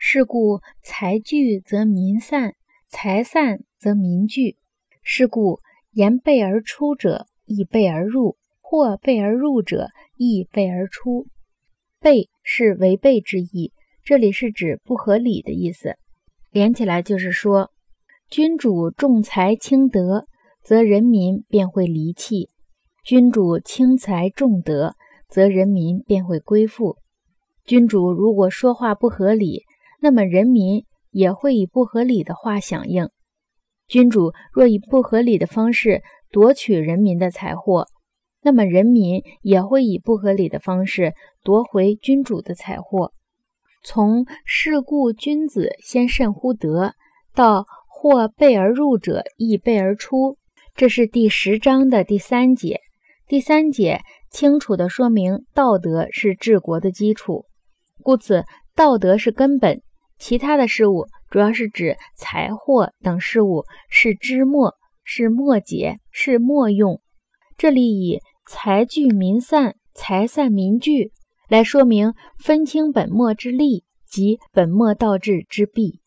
是故财聚则民散，财散则民聚。是故言备而出者，亦备而入；或备而入者，亦备而出。备是违背之意，这里是指不合理的意思。连起来就是说，君主重财轻德，则人民便会离弃；君主轻财重德，则人民便会归附。君主如果说话不合理，那么人民也会以不合理的话响应。君主若以不合理的方式夺取人民的财货，那么人民也会以不合理的方式夺回君主的财货。从“是故君子先慎乎德”到“或备而入者，亦备而出”，这是第十章的第三节。第三节清楚地说明道德是治国的基础，故此道德是根本。其他的事物主要是指财货等事物是枝末，是末节，是末用。这里以财聚民散，财散民聚来说明分清本末之利及本末倒置之弊。